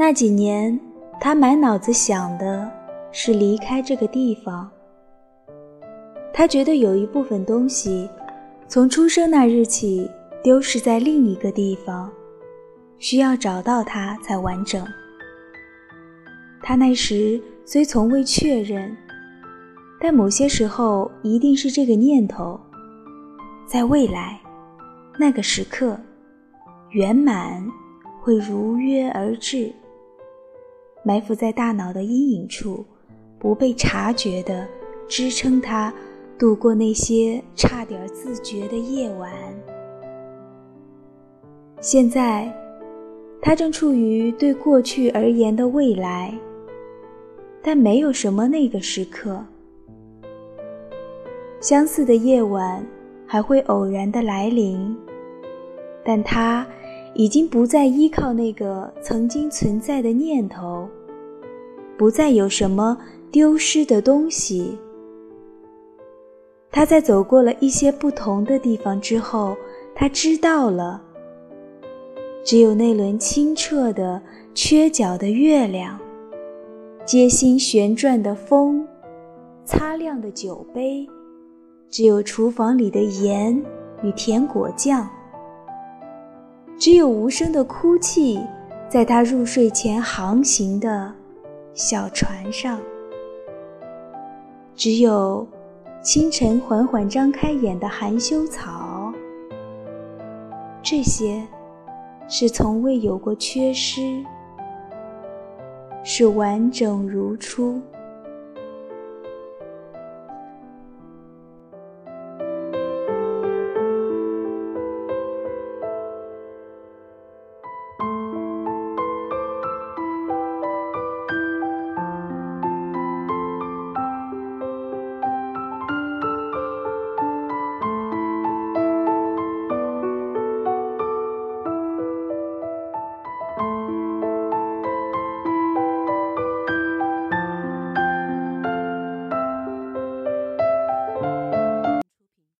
那几年，他满脑子想的是离开这个地方。他觉得有一部分东西，从出生那日起丢失在另一个地方，需要找到它才完整。他那时虽从未确认，但某些时候一定是这个念头，在未来那个时刻圆满会如约而至，埋伏在大脑的阴影处，不被察觉的支撑他度过那些差点自觉的夜晚。现在，他正处于对过去而言的未来。但没有什么那个时刻，相似的夜晚还会偶然的来临，但他已经不再依靠那个曾经存在的念头，不再有什么丢失的东西。他在走过了一些不同的地方之后，他知道了，只有那轮清澈的、缺角的月亮。街心旋转的风，擦亮的酒杯，只有厨房里的盐与甜果酱，只有无声的哭泣，在他入睡前航行的小船上，只有清晨缓缓张开眼的含羞草，这些是从未有过缺失。是完整如初。